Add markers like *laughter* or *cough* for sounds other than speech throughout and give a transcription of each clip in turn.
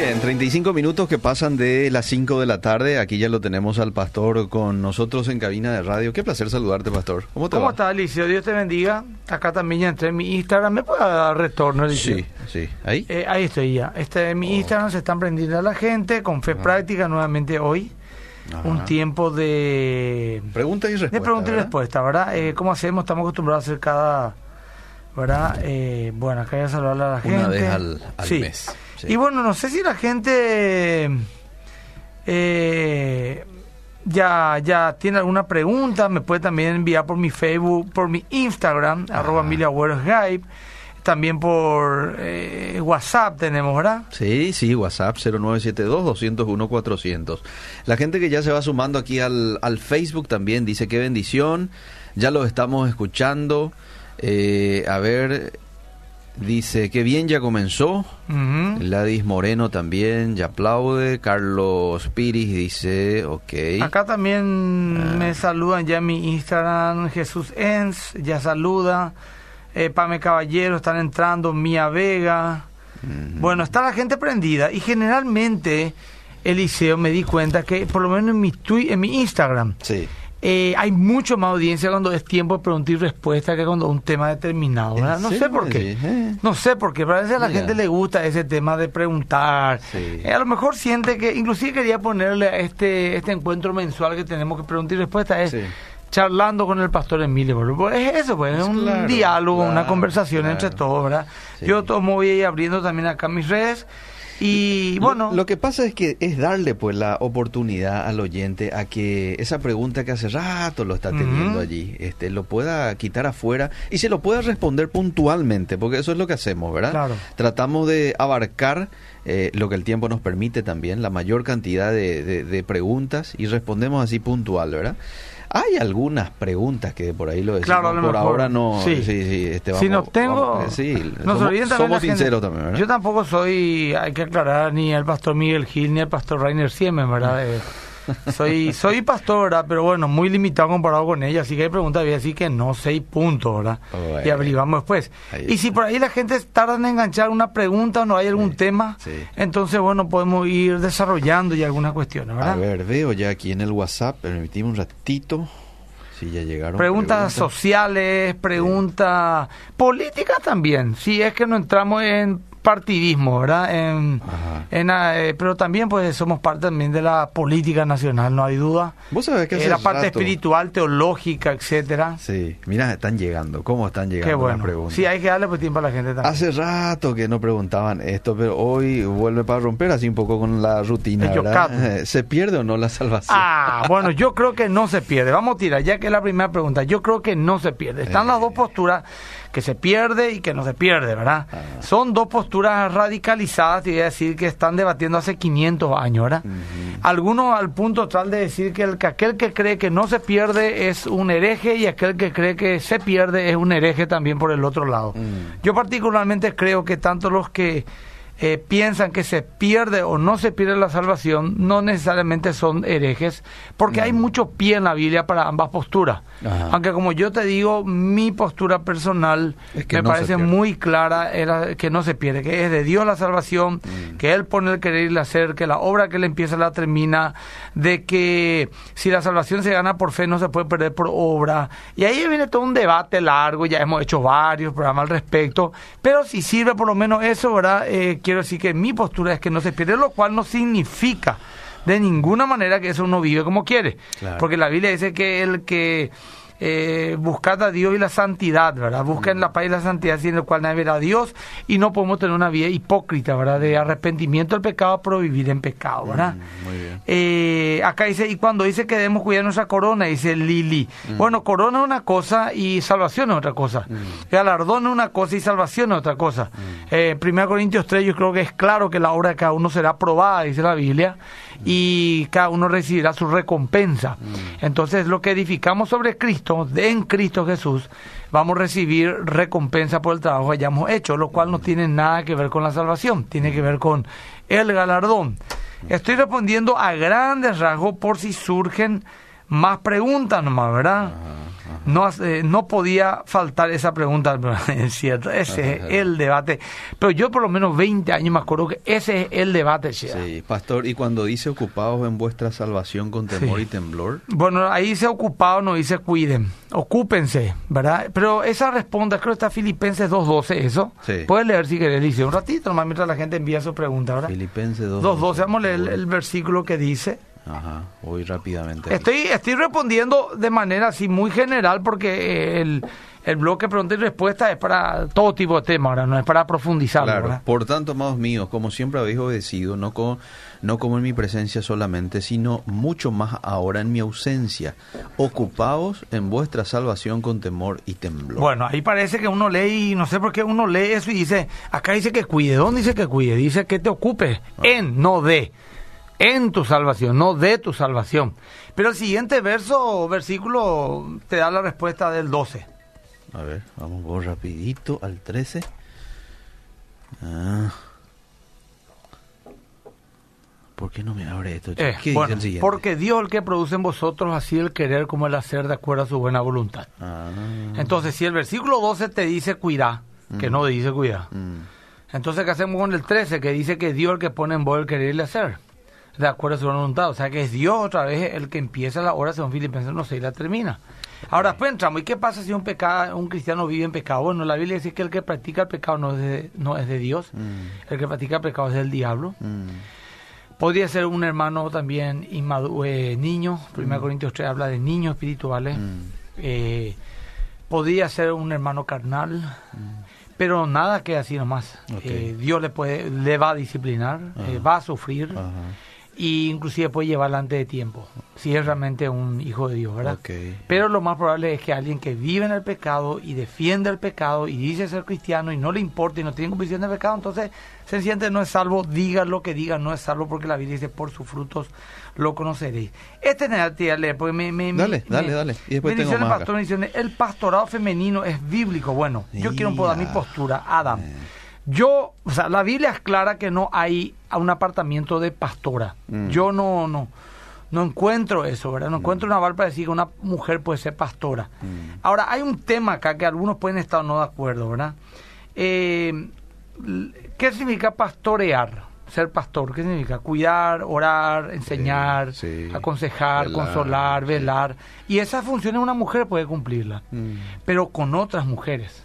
Bien, 35 minutos que pasan de las 5 de la tarde. Aquí ya lo tenemos al pastor con nosotros en cabina de radio. Qué placer saludarte, pastor. ¿Cómo te ¿Cómo va? estás, Alicia? Dios te bendiga. Acá también ya entré en mi Instagram. ¿Me puede dar retorno, Alicia? Sí, sí. ¿Ahí? Eh, ahí estoy ya. Este, en mi Oh. Instagram se están prendiendo a la gente con fe práctica nuevamente hoy. Ajá. Un tiempo de, Pregunta y respuesta. de pregunta y ¿verdad? respuesta, ¿verdad? Eh, ¿Cómo hacemos? Estamos acostumbrados a hacer cada... ¿Verdad? Eh, bueno, acá ya saludar a la gente. Una vez al, al Sí. mes. Sí. Y bueno, no sé si la gente eh, ya, ya tiene alguna pregunta, me puede también enviar por mi Facebook, por mi Instagram, arroba Emilia Skype, también por eh, WhatsApp tenemos, ¿verdad? Sí, sí, WhatsApp 0972-201-400. La gente que ya se va sumando aquí al, al Facebook también dice qué bendición, ya los estamos escuchando. Eh, a ver, dice que bien ya comenzó. Ujú. Gladys Moreno también ya aplaude. Carlos Piris dice, ok. Acá también Ah. me saludan ya en mi Instagram, Jesús Ens, ya saluda. Eh, Pame Caballero están entrando, Mía Vega. Bueno, está la gente prendida y generalmente, Eliseo, me di cuenta que por lo menos en mi, tui- en mi Instagram Sí. Eh, hay mucho más audiencia cuando es tiempo de pregunta y respuesta que cuando un tema determinado. ¿verdad? ¿En No sé por qué. Eh. No sé por qué, pero a veces a la Mira. gente le gusta ese tema de preguntar. Sí. Eh, a lo mejor siente que, inclusive quería ponerle a este, este encuentro mensual que tenemos que preguntar y respuesta, es Sí. charlando con el pastor Emilio. es eso, pues, es un Claro, diálogo, una conversación claro. entre todos, ¿verdad? Sí. Yo tomo voy a ir abriendo también acá mis redes y bueno... Lo, que pasa es que es darle pues la oportunidad al oyente a que esa pregunta que hace rato lo está teniendo allí, este, lo pueda quitar afuera y se lo pueda responder puntualmente, porque eso es lo que hacemos, ¿verdad? Claro. Tratamos de abarcar eh, lo que el tiempo nos permite también, la mayor cantidad de, de- de preguntas y respondemos así puntual, ¿verdad? Hay algunas preguntas que por ahí lo decimos, Claro, por mejor. ahora no, Sí. sí, sí, este, si no vamos- tengo, vamos- sí, somos, gente- sinceros también, ¿verdad? Yo tampoco soy, hay que aclarar, ni el pastor Miguel Gil ni el pastor Rainer Siemen, ¿verdad? Eh, soy, soy pastor, ¿verdad? Pero bueno, muy limitado comparado con ella, así que hay preguntas voy a decir que no sé y punto, ¿verdad? Bueno. Y averiguamos después. Y si por ahí la gente tarda en enganchar una pregunta o no hay algún Sí, tema, sí. entonces bueno, podemos ir desarrollando ya algunas cuestiones, ¿verdad? A ver, veo ya aquí en el WhatsApp, permitimos un ratito. Si ya llegaron. Preguntas sociales, preguntas políticas también. Si es que no entramos en partidismo, ¿verdad? En, en, eh, pero también pues somos parte también de la política nacional, no hay duda. Vos sabés que Eh, la parte rato- espiritual, teológica, etcétera. Sí, mira, están llegando. ¿Cómo están llegando Qué las bueno. preguntas? Sí, hay que darle pues tiempo a la gente también. Hace rato que no preguntaban esto, pero hoy vuelve para romper así un poco con la rutina. *laughs* ¿Se pierde o no la salvación? Ah, bueno, yo creo que no se pierde. Vamos a tirar, ya que es la primera pregunta. Yo creo que no se pierde. Están las dos posturas, que se pierde y que no se pierde, ¿verdad? Ah. Son dos posturas radicalizadas, te voy a decir, que están debatiendo hace 500 años, ¿verdad? Algunos al punto tal de decir que, el, que aquel que cree que no se pierde es un hereje y aquel que cree que se pierde es un hereje también por el otro lado. Mm. Yo particularmente creo que tanto los que eh, piensan que se pierde o no se pierde la salvación, no necesariamente son herejes, porque hay mucho pie en la Biblia para ambas posturas. Ajá. Aunque como yo te digo, mi postura personal Es que me no parece muy clara, era que no se pierde, que es de Dios la salvación, Mm. que Él pone el querer y el hacer, que la obra que Él empieza la termina, de que si la salvación se gana por fe no se puede perder por obra. Y ahí viene todo un debate largo, ya hemos hecho varios programas al respecto, pero si sirve por lo menos eso, ¿verdad? Eh, quiero decir que mi postura es que no se pierde, lo cual no significa de ninguna manera que eso uno vive como quiere. Claro. Porque la Biblia dice que el que eh, buscad a Dios y la santidad, ¿verdad? Busquen la paz y la santidad sin lo cual nadie verá a Dios y no podemos tener una vida hipócrita, ¿verdad? De arrepentimiento del pecado, pero vivir en pecado, ¿verdad? Mm, muy bien. Eh, acá dice, y cuando dice que debemos cuidar nuestra corona, dice Lili. Mm. Bueno, corona es una cosa y salvación es otra cosa. Galardón es una cosa y salvación es otra cosa. Mm. Eh, 1 Corintios 3 yo creo que es claro que la obra de cada uno será aprobada, dice la Biblia, y cada uno recibirá su recompensa. Mm. Entonces lo que edificamos sobre Cristo, en Cristo Jesús, vamos a recibir recompensa por el trabajo que hayamos hecho, lo cual no tiene nada que ver con la salvación, tiene que ver con el galardón. Estoy respondiendo a grandes rasgos por si surgen Más preguntas nomás, ¿verdad? No, hace- no podía faltar esa pregunta, *laughs* es cierto, ese es el debate. Pero yo por lo menos 20 años me acuerdo que ese es el debate, Chea. Sí, pastor, y cuando dice ocupados en vuestra salvación con temor Sí. y temblor, Bueno, ahí dice ocupado, no dice cuiden. Ocúpense, ¿verdad? Pero esa responde, creo que está Filipenses 2.12, eso. Sí. Puedes leer si querés, dice un ratito nomás mientras la gente envía su pregunta, ¿verdad? Filipenses 2. 2.12, vamos a leer el, el versículo que dice. Ajá, voy rápidamente. Estoy, estoy respondiendo de manera así muy general porque eh, el, el bloque pregunta y respuesta es para todo tipo de temas, ¿verdad? No es para profundizar, Claro, ¿verdad? por tanto, amados míos, como siempre habéis obedecido, no, co- no como en mi presencia solamente, sino mucho más ahora en mi ausencia, ocupaos en vuestra salvación con temor y temblor. Bueno, ahí parece que uno lee y no sé por qué uno lee eso y dice, acá dice que cuide. ¿Dónde dice que cuide? Dice que te ocupes en, no de. En tu salvación, no de tu salvación. Pero el siguiente verso, versículo, te da la respuesta del 12. A ver, vamos rapidito al 13. Ah. ¿Por qué no me abre esto? Eh, ¿Qué bueno, dice el siguiente? porque Dios el que produce en vosotros así el querer como el hacer de acuerdo a su buena voluntad. Ah, Entonces, si el versículo 12 te dice cuidar, que no dice cuidar, mm, entonces ¿qué hacemos con el 13 que dice que Dios el que pone en vos el querer y el hacer? De acuerdo a su voluntad. O sea que es Dios otra vez el que empieza la obra según Filipenses 1.6 y la termina. Ahora después entramos, ¿y qué pasa si un pecado, un cristiano vive en pecado? Bueno, la Biblia dice que el que practica el pecado no es de, no es de Dios, mm, el que practica el pecado es del diablo. mm. Podría ser un hermano también inmadu- eh, niño, 1 Mm. Corintios 3 habla de niños espirituales. Eh, podría ser un hermano carnal, pero nada que así nomás. Eh, Dios le puede, le va a disciplinar, eh, va a sufrir. Y inclusive puede llevarla antes de tiempo, si es realmente un hijo de Dios, ¿verdad? Ok. Pero lo más probable es que alguien que vive en el pecado y defiende el pecado y dice ser cristiano y no le importa y no tiene convicción de pecado, entonces sencillamente no es salvo, diga lo que diga, no es salvo porque la Biblia dice por sus frutos lo conoceréis. Este es leer porque me... me Dale, me- dale, me- dale. Y después tengo más pastor. El pastorado femenino es bíblico. Bueno, yo quiero un poco dar mi postura, Adam. Yo, o sea, la Biblia es clara que no hay a un apartamiento de pastora. Mm. Yo no, no, no encuentro eso, ¿verdad? No encuentro una val para decir que una mujer puede ser pastora. Mm. Ahora, hay un tema acá que algunos pueden estar no de acuerdo, ¿verdad? Eh, ¿Qué significa pastorear? Ser pastor, ¿qué significa? Cuidar, orar, enseñar, sí. aconsejar, Velar, consolar, sí. velar. Y esa función una mujer puede cumplirla Mm. pero con otras mujeres.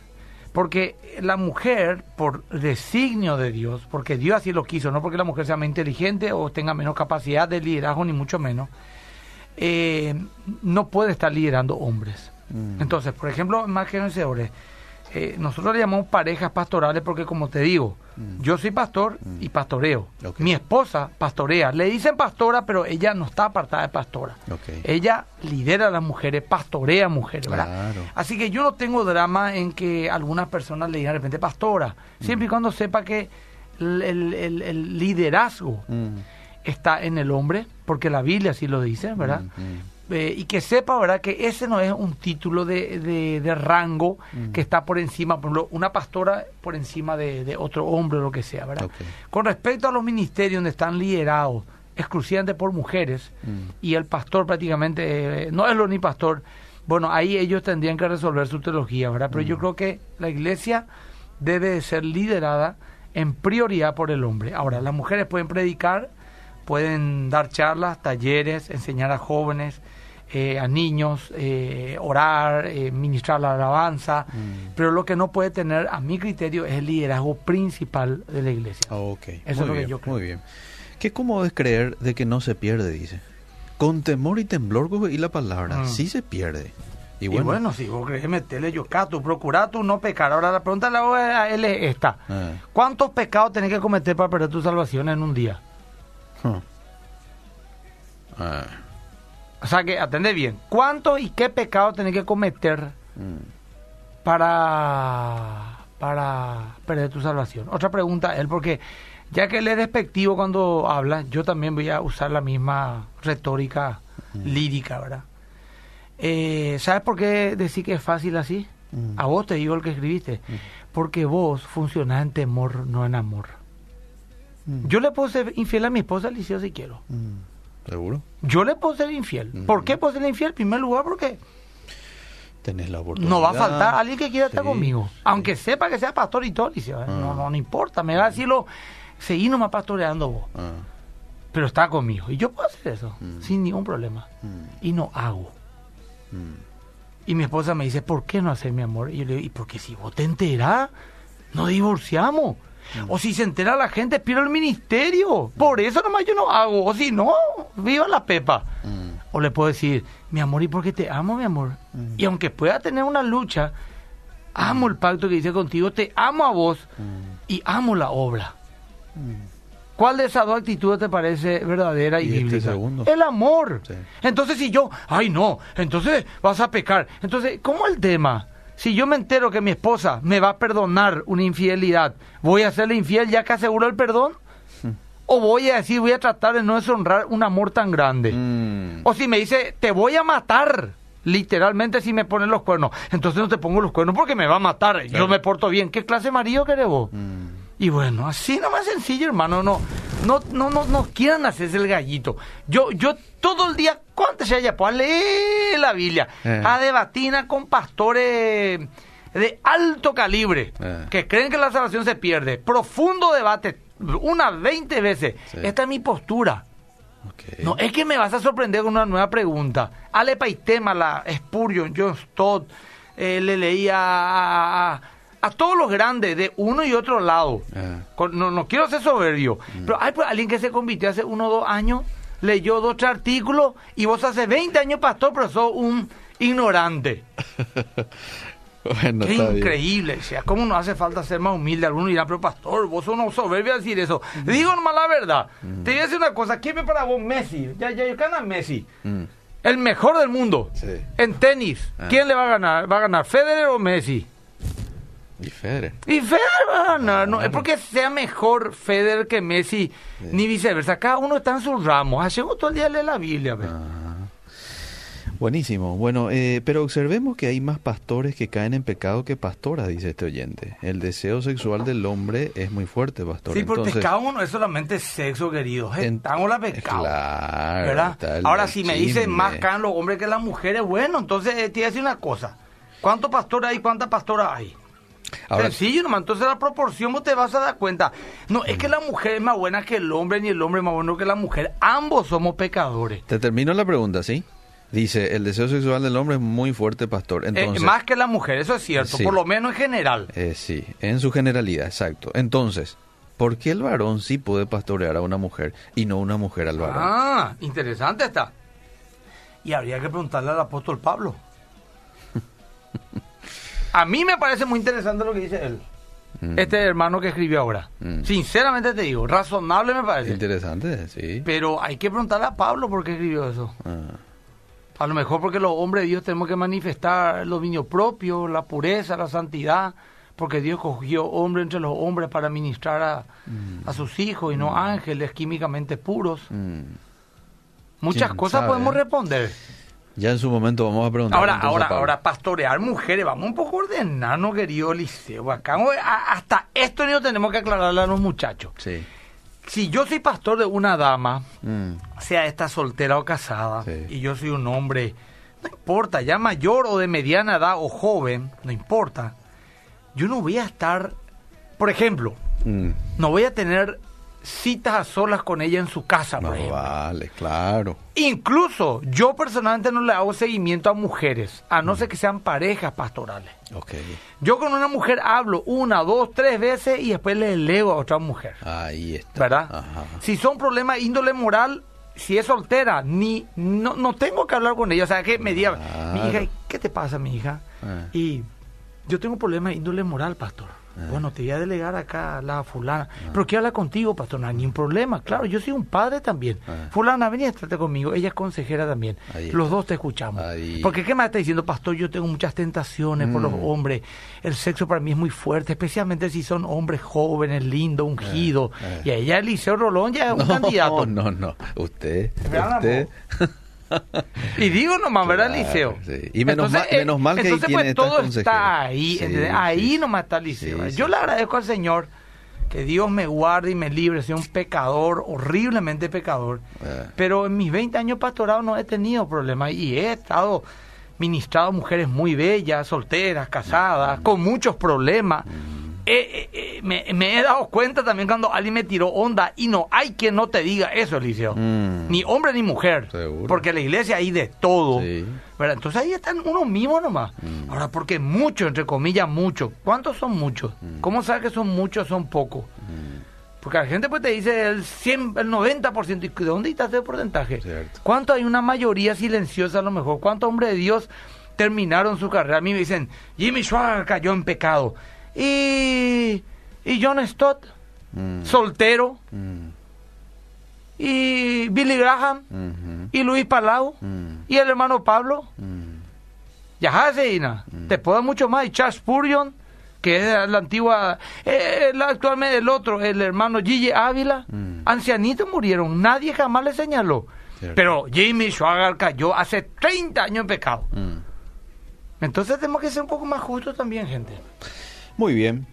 Porque la mujer, por designio de Dios, porque Dios así lo quiso, no porque la mujer sea más inteligente o tenga menos capacidad de liderazgo, ni mucho menos, eh, no puede estar liderando hombres. Mm. Entonces, por ejemplo, más que vencedores, eh, nosotros le llamamos parejas pastorales porque, como te digo, yo soy pastor y pastoreo. Mm. Ok. Mi esposa pastorea. Le dicen pastora, pero ella no está apartada de pastora. Ella lidera a las mujeres, pastorea a mujeres, ¿verdad? Así que yo no tengo drama en que algunas personas le digan de repente pastora, siempre y cuando sepa que el, el- el- el liderazgo Mm. está en el hombre, porque la Biblia así lo dice, ¿verdad? Mm, Eh, y que sepa, ¿verdad?, que ese no es un título de, de- de rango Mm. que está por encima, por ejemplo, una pastora por encima de, de otro hombre o lo que sea, ¿verdad? Con respecto a los ministerios donde están liderados exclusivamente por mujeres Mm. y el pastor prácticamente eh, no es lo ni pastor, bueno, ahí ellos tendrían que resolver su teología, ¿verdad? Pero Mm. yo creo que la iglesia debe de ser liderada en prioridad por el hombre. Ahora, las mujeres pueden predicar, pueden dar charlas, talleres, enseñar a jóvenes, eh, a niños, eh, orar, eh, ministrar la alabanza, Mm. pero lo que no puede tener, a mi criterio, es el liderazgo principal de la iglesia. Ok, Eso muy es lo que yo creo. muy bien. Qué cómodo es creer de que no se pierde, dice. Con temor y temblor y la palabra, Mm. sí se pierde. Y Y bueno, si vos querés meterle yo tú procura tú no pecar. Ahora la pregunta la voy a él es esta. Ah. ¿Cuántos pecados tenés que cometer para perder tu salvación en un día? Huh. Ah, O sea que, atende bien. ¿Cuántos y qué pecados tenés que cometer mm. para, para perder tu salvación? Otra pregunta, él, porque ya que él es despectivo cuando habla, yo también voy a usar la misma retórica lírica, ¿verdad? Eh, ¿Sabes por qué decir que es fácil así? Mm. A vos te digo el que escribiste. Porque vos funcionás en temor, no en amor. Mm. Yo le puedo ser infiel a mi esposa, Liceo, si quiero. Seguro. Yo le puedo ser infiel. ¿Por qué puedo ser infiel? En primer lugar, porque Tenés la oportunidad. no va a faltar alguien que quiera estar conmigo. sí. Aunque sepa que sea pastor y todo. dice, "Eh, no, no, no importa. Me va a decirlo, seguí nomás pastoreando vos. Ah, Pero está conmigo. Y yo puedo hacer eso, Mm. sin ningún problema. mm, Y no hago. mm. Y mi esposa me dice, ¿por qué no hacer mi amor? Y yo le digo, ¿y porque si vos te enterás, no divorciamos? O si se entera la gente, pierdo el ministerio. Por eso nomás yo no hago. O si no, viva la pepa. Mm. O le puedo decir, mi amor, ¿y porque te amo, mi amor? Y aunque pueda tener una lucha, amo el pacto que hice contigo, te amo a vos y amo la obra. ¿Cuál de esas dos actitudes te parece verdadera y, Y este bíblica? segundo. El amor. Sí. Entonces si yo, ay no, entonces vas a pecar. Entonces, ¿cómo el tema? Si yo me entero que mi esposa me va a perdonar una infidelidad, ¿voy a serle infiel ya que aseguro el perdón? ¿O voy a decir, voy a tratar de no deshonrar un amor tan grande? Mm. O si me dice, te voy a matar, literalmente si me ponen los cuernos. Entonces no te pongo los cuernos porque me va a matar. Yo me porto bien. ¿Qué clase de marido querés vos? Mm. Y bueno, así nomás sencillo, hermano. No, no, no, no, no quieran hacerse el gallito. Yo, yo todo el día, ¿cuántas ya ya? Pues a leer la Biblia, Eh. a debatir con pastores de alto calibre Eh. que creen que la salvación se pierde. Profundo debate, unas 20 veces. Sí. Esta es mi postura. No, es que me vas a sorprender con una nueva pregunta. Ale Paitema, la Spurgeon, John Stott, eh, le leía a, a- a todos los grandes de uno y otro lado. Ah. No, no quiero ser soberbio, pero hay pues, alguien que se convirtió hace uno o dos años, leyó dos tres artículos y vos hace 20 años pastor, pero sos un ignorante. *laughs* bueno, Qué increíble, o sea, ¿cómo no hace falta ser más humilde? Algunos dirán, pero pastor, vos sos un soberbio a decir eso. Digo nomás la verdad. Te voy a decir una cosa, ¿quién ve para vos Messi? Ya, ya, yo gana Messi. Mm. El mejor del mundo. Sí. En tenis. Ah. ¿Quién le va a ganar? ¿Va a ganar Federer o Messi? Y Federer. Y Federer va a ganar. No es porque sea mejor Federer que Messi, ni viceversa. Cada uno está en sus ramos. Hacemos todo el día leer la Biblia. Ah. Buenísimo. Bueno, eh, pero observemos que hay más pastores que caen en pecado que pastoras, dice este oyente. El deseo sexual del hombre es muy fuerte, pastor. Sí, porque Entonces, pecado no es solamente sexo, querido. Estamos la pecado. Claro. Ahora, si me dicen más caen los hombres que las mujeres, bueno, entonces eh, te voy a decir una cosa. ¿Cuántos pastores hay? ¿Cuántas pastoras hay? Ahora, Sencillo, nomás. Entonces la proporción vos te vas a dar cuenta. No, es que la mujer es más buena que el hombre, ni el hombre es más bueno que la mujer. Ambos somos pecadores. te termino la pregunta, ¿sí? Dice, el deseo sexual del hombre es muy fuerte, pastor. Eh, Entonces, más que la mujer, eso es cierto, Sí. por lo menos en general. eh, sí, en su generalidad, exacto. Entonces, ¿por qué el varón sí puede pastorear a una mujer y no una mujer al varón? Ah, interesante está. Y habría que preguntarle al apóstol Pablo. *laughs* A mí me parece muy interesante lo que dice él. Mm. Este hermano que escribió ahora. Mm. Sinceramente te digo, razonable me parece. Interesante, sí. Pero hay que preguntarle a Pablo por qué escribió eso. Ah, A lo mejor porque los hombres de Dios tenemos que manifestar el dominio propio, la pureza, la santidad, porque Dios cogió hombre entre los hombres para ministrar a, a sus hijos y no ángeles químicamente puros. mm. Muchas ¿Quién cosas sabe, podemos eh? responder. Ya en su momento vamos a preguntar. Ahora, ahora, ahora, pastorear mujeres, vamos un poco ordenarnos, querido Eliseo. Acá, hasta esto no tenemos que aclararle a los muchachos. Sí. Si yo soy pastor de una dama, Mm. sea esta soltera o casada, Sí. y yo soy un hombre, no importa, ya mayor o de mediana edad o joven, no importa, yo no voy a estar, por ejemplo, Mm. no voy a tener citas a solas con ella en su casa, por ejemplo. vale, claro. Incluso yo personalmente no le hago seguimiento a mujeres, a no ser que sean parejas pastorales. Ok. Yo con una mujer hablo una, dos, tres veces y después le elego a otra mujer. Ahí está. ¿verdad? Ajá. Si son problemas índole moral, si es soltera, ni no, no tengo que hablar con ella. O sea, que me diga, mi hija, ¿qué te pasa, mi hija? Ah. Y yo tengo problemas índole moral, pastor. Ah. Bueno, te voy a delegar acá a la fulana. Pero quiero hablar contigo, pastor. No hay ningún problema. Claro, yo soy un padre también. Ah. Fulana, vení a estarte conmigo. Ella es consejera también. Los dos te escuchamos. Ahí. Porque, ¿qué me está diciendo, pastor? Yo tengo muchas tentaciones por los Mm. hombres. El sexo para mí es muy fuerte, especialmente si son hombres jóvenes, lindos, ungidos. eh. Y a ella, Eliseo Rolón, ya es un *laughs* candidato. No, no, usted, usted. Y digo nomás, ¿verdad, Claro, Eliseo? sí. Y menos mal- eh, menos mal que ahí entonces, tiene pues, todo está ahí, ahí sí. nomás está Eliseo. Sí, Yo le agradezco al Señor que Dios me guarde y me libre, soy un pecador, horriblemente pecador. Eh. Pero en mis 20 años pastorado no he tenido problemas y he estado ministrado a mujeres muy bellas, solteras, casadas, con muchos problemas. Eh, eh, eh, me, me he dado cuenta también cuando alguien me tiró onda y no hay quien no te diga eso, Eliseo. Mm. Ni hombre ni mujer. Seguro. Porque en la iglesia hay de todo. Sí. ¿verdad? Entonces ahí están uno mismo nomás. Ahora, porque muchos, entre comillas, muchos. ¿Cuántos son muchos? ¿Cómo sabes que son muchos son pocos? Porque la gente pues te dice el 100, el 90%. ¿Y de dónde está ese porcentaje? Cierto. ¿Cuánto hay una mayoría silenciosa a lo mejor? ¿Cuántos hombres de Dios terminaron su carrera? A mí me dicen, Jimmy Schwager cayó en pecado. Y, y John Stott, Mm. soltero. Mm. Y Billy Graham. Mhm. Y Luis Palau. Mm. Y el hermano Pablo. Mm. Yahaseina, te puedo mucho más. Y Charles Spurgeon, que es la antigua, eh, el actualmente el otro, el hermano Gigi Ávila, ancianitos murieron, nadie jamás le señaló. Cierto. Pero Jimmy Schwager cayó hace 30 años en pecado. Entonces tenemos que ser un poco más justos también, gente. Muy bien.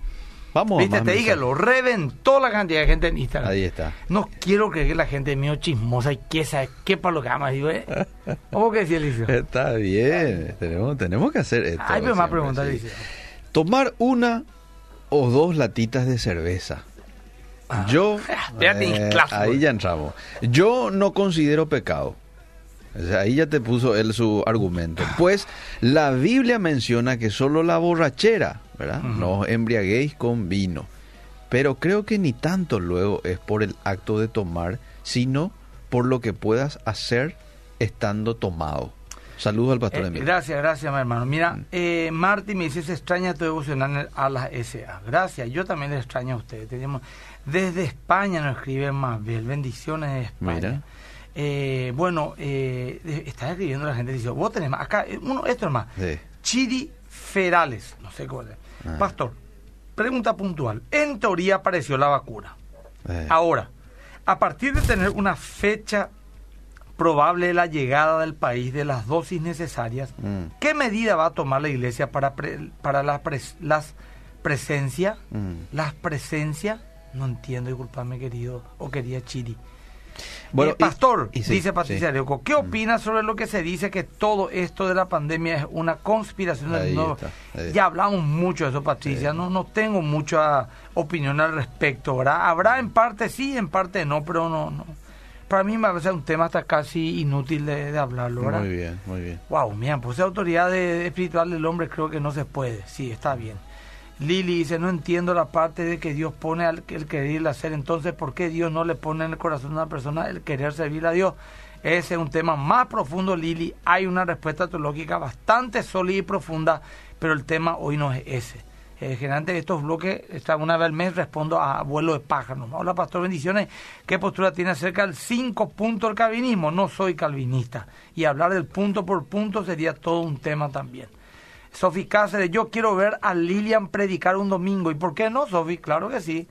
Vamos. a Viste, más te dije, lo reventó la cantidad de gente en Instagram. Ahí está. No quiero creer que la gente mío chismosa y que sabe qué para lo que ama. Digo, ¿eh? *laughs* ¿Cómo que decía Eliseo? Está bien. Tenemos, tenemos que hacer esto. Ay, pero más preguntas, sí. Eliseo. Tomar una o dos latitas de cerveza. Ah. Yo, *laughs* eh, ahí ya entramos. Yo no considero pecado. O sea, ahí ya te puso él su argumento. Pues la Biblia menciona que solo la borrachera, ¿verdad? No os embriaguéis con vino. Pero creo que ni tanto luego es por el acto de tomar, sino por lo que puedas hacer estando tomado. Saludos al pastor Eh, Emilio. gracias, gracias, mi hermano. Mira, Mm. eh, Marty me dice, se extraña tu devocional a las SA. Gracias, yo también le extraño a ustedes. Tenemos, desde España nos escriben más bien. Bendiciones de España. Mira. Eh, bueno, eh, está escribiendo la gente, dice, vos tenés más, acá, eh, uno, esto es más. Sí. Chiri Ferales, no sé cuál es. Ah. Pastor, pregunta puntual. En teoría apareció la vacuna. Eh, Ahora, a partir de tener una fecha probable de la llegada del país de las dosis necesarias, Mm. ¿qué medida va a tomar la iglesia para, pre- para la pres- las presencia? Mm. Las presencias, no entiendo, disculpame querido o querida Chiri. Bueno, Eh, pastor, y- y sí, dice Patricia sí. Areuco, ¿qué opina sobre lo que se dice que todo esto de la pandemia es una conspiración? Ahí está, ahí. Ya hablamos mucho de eso, Patricia, Sí. no, no tengo mucha opinión al respecto, ¿verdad? Habrá en parte sí, en parte no, pero no, no. Para mí me parece un tema hasta casi inútil de, de hablarlo, ¿verdad? Muy bien, muy bien. Wow, mira, pues esa autoridad de- espiritual del hombre creo que no se puede. Sí, está bien. Lili dice, no entiendo la parte de que Dios pone al, el querer y el hacer. Entonces, ¿por qué Dios no le pone en el corazón a una persona el querer servir a Dios? Ese es un tema más profundo, Lili. Hay una respuesta teológica bastante sólida y profunda, pero el tema hoy no es ese. Eh, generalmente estos bloques, esta, una vez al mes respondo a vuelo de pájaros. Hola, Pastor, bendiciones. ¿Qué postura tiene acerca del cinco puntos del calvinismo? No soy calvinista. Y hablar del punto por punto sería todo un tema también. Sofi Cáceres, yo quiero ver a Lilian predicar un domingo. ¿Y por qué no, Sofi? Claro que sí.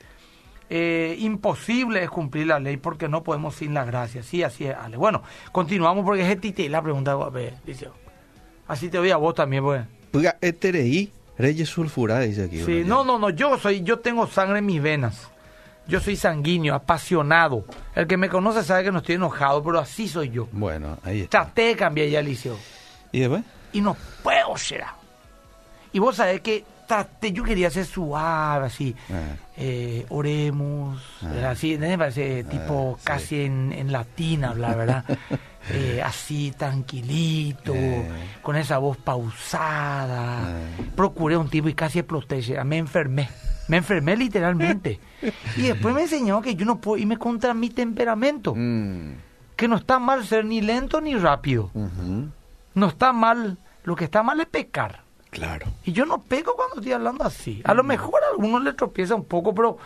Eh, imposible es cumplir la ley porque no podemos sin la gracia. Sí, así es, Ale. Bueno, continuamos porque es Titi la pregunta. dice. Así te voy a vos también, pues. Oiga, Etereí, Reyes Sulfurada, dice aquí. Sí, no, no, no, yo soy, yo tengo sangre en mis venas. Yo soy sanguíneo, apasionado. El que me conoce sabe que no estoy enojado, pero así soy yo. Bueno, ahí está. Traté de cambiar ya, Liceo. ¿Y después? Y no puedo ser. Y vos sabés que traté, yo quería ser suave, así. Ah. eh, oremos, Ah. así, ¿entendés? Parece tipo sí. casi en, en latín hablar, ¿verdad? *laughs* Eh, así, tranquilito, Eh. con esa voz pausada. Ah. Procuré un tipo y casi exploté, me enfermé. Me enfermé literalmente. y después me enseñó que yo no puedo irme contra mi temperamento. Mm. Que no está mal ser ni lento ni rápido. No está mal. Lo que está mal es pecar. Claro. Y yo no pego cuando estoy hablando así. A lo mejor a algunos le tropieza un poco, pero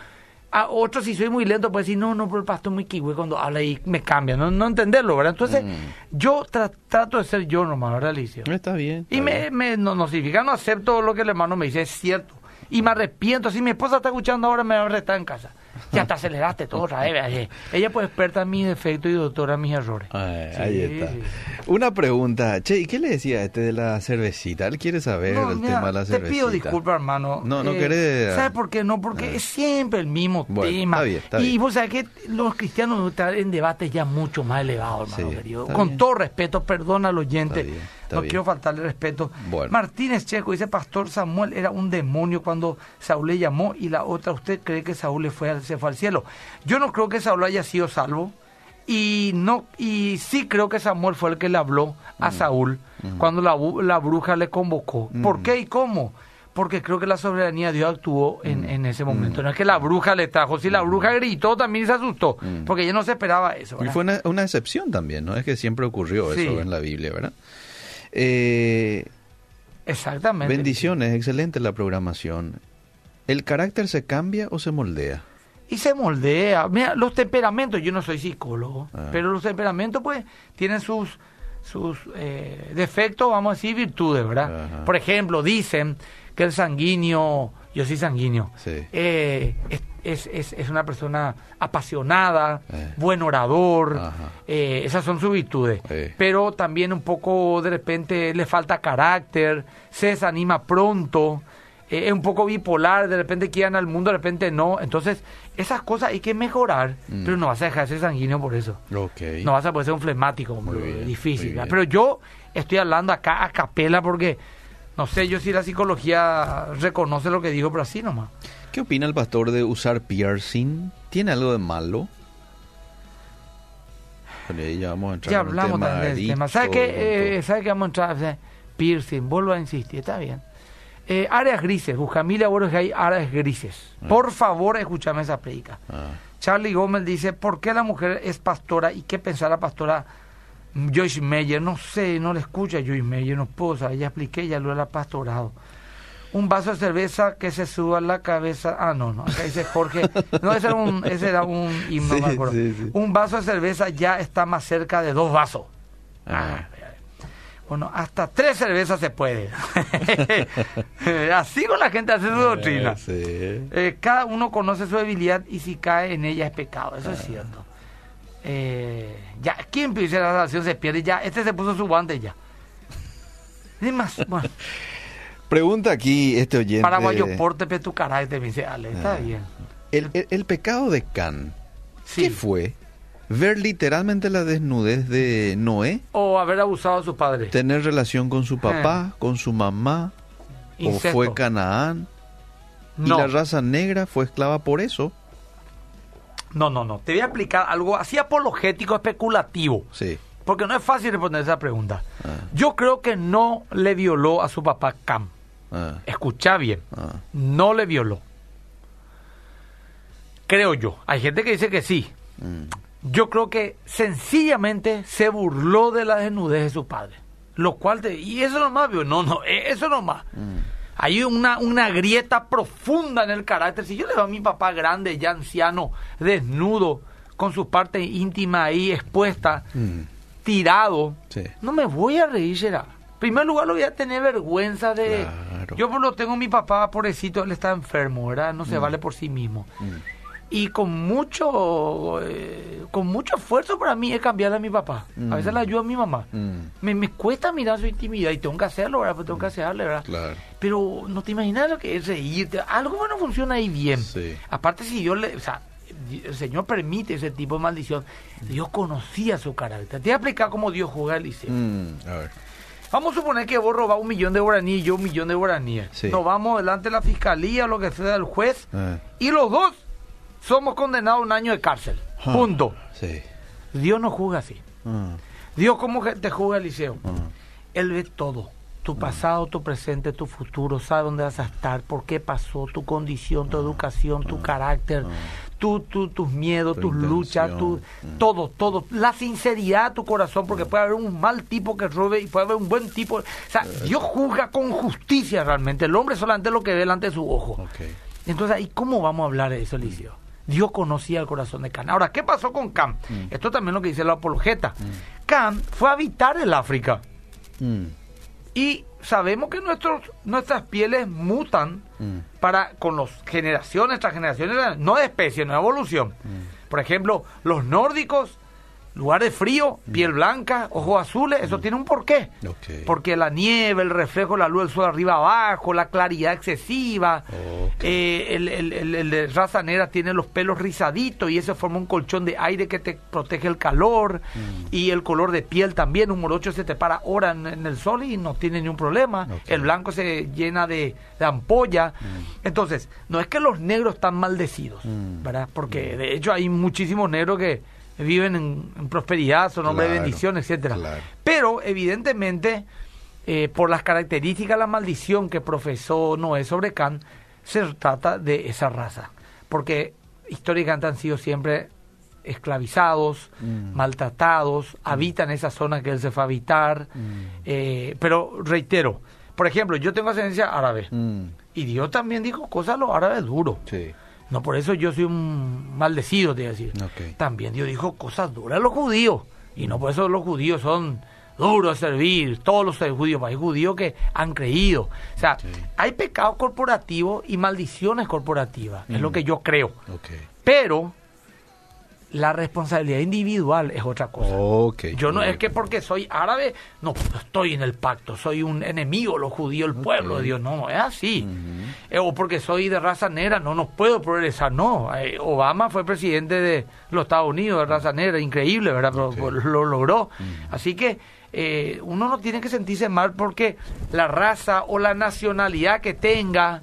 a otros si soy muy lento puede decir, no, no, pero el pastor es muy kiwi cuando habla y me cambia. No, no entenderlo, ¿verdad? Entonces, Mm. yo tra- trato de ser yo nomás, ¿verdad, Alicia? Está bien. Y me, bien. me no, no significa, no acepto lo que el hermano me dice, es cierto. Y me arrepiento. Si mi esposa está escuchando ahora, me va a arrestar en casa. Ya te aceleraste todo otra vez. Ella pues experta en mis defectos y doctora en mis errores. Ay, Sí. Ahí está. Una pregunta. Che, ¿y qué le decía a este de la cervecita? Él quiere saber No, el mira, tema de la te cervecita. pido disculpas, hermano. No, no Eh, querés- ¿Sabes por qué no? Porque es siempre el mismo Bueno, tema. está bien, está y vos sabés que los cristianos están en debates ya mucho más elevados, hermano Sí, querido. Con bien. todo respeto, perdona al oyente. Está bien, no bien. quiero faltarle respeto. Bueno. Martínez Checo dice, Pastor Samuel era un demonio cuando Saúl le llamó y la otra, ¿usted cree que Saúl le fue, al- se fue al cielo? Yo no creo que Saúl haya sido salvo. Y no y sí creo que Samuel fue el que le habló a Saúl cuando la, la bruja le convocó. ¿Por qué y cómo? Porque creo que la soberanía de Dios actuó en, en ese momento. No es que la bruja le trajo. Si la bruja gritó, también se asustó. Porque ella no se esperaba eso. Y fue una, una excepción también, ¿no? Es que siempre ocurrió Sí. eso en la Biblia, ¿verdad? Eh, Exactamente. bendiciones, excelente la programación. ¿El carácter se cambia o se moldea? Y se moldea. Mira, los temperamentos, yo no soy psicólogo, Ah. pero los temperamentos pues tienen sus sus eh, defectos, vamos a decir, virtudes, ¿verdad? Ajá. Por ejemplo, dicen que el sanguíneo, yo soy sanguíneo, Sí. eh, es, es, es- una persona apasionada, Eh. buen orador, eh, esas son sus virtudes. Pero también un poco de repente le falta carácter, se desanima pronto, eh, es un poco bipolar, de repente quieren al mundo, de repente no. Entonces, esas cosas hay que mejorar, Mm. pero no vas a dejar de ser sanguíneo por eso. No vas a poder ser un flemático, Muy bien, difícil. Pero yo estoy hablando acá a capela porque no sé yo si la psicología reconoce lo que digo, pero así nomás. ¿Qué opina el pastor de usar piercing? ¿Tiene algo de malo? Ya vamos a entrar Ya en hablamos tema del tema. ¿Sabe qué? Eh, todo. ¿Sabe que vamos a entrar? O sea, piercing, vuelvo a insistir, está bien. Eh, áreas grises, Buscamilia, bueno, que hay áreas grises. Por favor, escúchame esa predica. Ah, Charlie Gómez dice, ¿por qué la mujer es pastora y qué pensar la pastora Joyce Meyer? No sé, no le escucha Joyce Meyer, no puedo saber, ya expliqué, ya lo era pastorado. Un vaso de cerveza que se suba a la cabeza. Ah, no, no, acá dice Jorge. No, ese era un, ese era un himno, *laughs* Sí, me acuerdo. sí, sí. Un vaso de cerveza ya está más cerca de dos vasos. ah. Bueno, hasta tres cervezas se puede. *laughs* Así con la gente hace su doctrina. Eh, sí. Eh, cada uno conoce su debilidad y si cae en ella es pecado, eso es cierto. Eh, ya, ¿quién dice la salvación se pierde? Ya, este se puso su guante ya. Ni más, *laughs* bueno, Pregunta aquí este oyente. paraguayo, pórteme tu carácter, me dice Ale, está Ah. bien. El, el- el pecado de Can, Sí. ¿qué fue? ¿Ver literalmente la desnudez de Noé? O haber abusado de su padre. ¿Tener relación con su papá, con su mamá? Incesto. ¿O fue Canaán? Y la raza negra fue esclava por eso. No, no, no. Te voy a explicar algo así apologético, especulativo. Sí. Porque no es fácil responder esa pregunta. Ah. Yo creo que no le violó a su papá Cam. Ah, Escucha bien. ah. No le violó. Creo yo. Hay gente que dice que sí. Mm. Yo creo que sencillamente se burló de la desnudez de su padre. Lo cual, te- y eso nomás, vio. no, no, eh, eso nomás. Hay una, una grieta profunda en el carácter. Si yo le veo a mi papá grande, ya anciano, desnudo, con su parte íntima ahí expuesta, Mm. tirado, Sí. no me voy a reír, Gerard. En primer lugar, lo voy a tener vergüenza de... Claro. Yo por lo tengo mi papá, pobrecito, él está enfermo, ¿verdad? No se vale por sí mismo. Mm. Y con mucho eh, con mucho esfuerzo para mí es cambiarle a mi papá. A veces Mm. le ayudo a mi mamá. Mm. Me, me cuesta mirar su intimidad y tengo que hacerlo, ¿verdad? Pues tengo que hacerle, ¿verdad? Claro. Pero no te imaginas lo que es reírte. Algo bueno funciona ahí bien. Sí. Aparte, si Dios le. O sea, el Señor permite ese tipo de maldición. Dios conocía su carácter. Te voy a explicar cómo Dios juega el liceo. Mm, A ver. Vamos a suponer que vos robás un millón de guaraníes y yo un millón de guaraníes. Sí. Nos vamos delante de la fiscalía lo que sea del juez Ah. y los dos somos condenados a un año de cárcel. Ah. Punto. Sí. Dios no juzga así. Ah, Dios como que te juzga el liceo. ah. Él ve todo. Tu pasado, tu presente, tu futuro, sabe dónde vas a estar, por qué pasó, tu condición, tu educación, tu carácter, tu, tu- tus miedos, Tu tus luchas, tu, todo, todo. La sinceridad de tu corazón, porque puede haber un mal tipo que robe y puede haber un buen tipo. O sea, Dios juzga con justicia realmente. El hombre solamente lo que ve delante de su ojo. Entonces, ¿y cómo vamos a hablar de eso, Eliseo? Dios conocía el corazón de Can. Ahora, ¿qué pasó con Cam? Esto también es lo que dice la apologeta. Cam fue a habitar el África Mm. y sabemos que nuestros, nuestras pieles mutan Mm. para con los generaciones tras generaciones, no de especie, no de evolución. Mm. Por ejemplo, los nórdicos, lugar de frío, piel blanca, ojos azules, eso tiene un porqué. Mm. Porque la nieve, el reflejo la luz del sol arriba abajo, la claridad excesiva, eh, el, el- el- el de raza negra tiene los pelos rizaditos y eso forma un colchón de aire que te protege el calor Mm. y el color de piel también, un morocho se te para hora en, en el sol y no tiene ningún problema, el blanco se llena de, de ampolla, entonces no es que los negros están maldecidos, Mm. ¿verdad? Porque de hecho hay muchísimos negros que viven en, en prosperidad, son hombres de bendición, etcétera. claro. Pero evidentemente, eh, por las características, la maldición que profesó Noé sobre Can, se trata de esa raza. Porque históricamente han sido siempre esclavizados, Mm. maltratados, habitan esa zona que él se fue a habitar. Mm. eh, pero reitero, por ejemplo, yo tengo ascendencia árabe. Mm. Y Dios también dijo cosas a los árabes duros. Sí. No por eso yo soy un maldecido, te voy a decir. También Dios dijo cosas duras a los judíos. Y no por eso los judíos son duros de servir. Todos los judíos, hay judíos que han creído. O sea, hay pecados corporativos y maldiciones corporativas. Es lo Mm. que yo creo. Pero la responsabilidad individual es otra cosa. Yo no es que porque soy árabe, no, estoy en el pacto, soy un enemigo, los judíos, el pueblo de Dios, no, no es así. Eh, o porque soy de raza negra, no, no puedo progresar, no. Eh, Obama fue presidente de los Estados Unidos de raza negra, increíble, ¿verdad? Pero lo logró. Así que eh, uno no tiene que sentirse mal porque la raza o la nacionalidad que tenga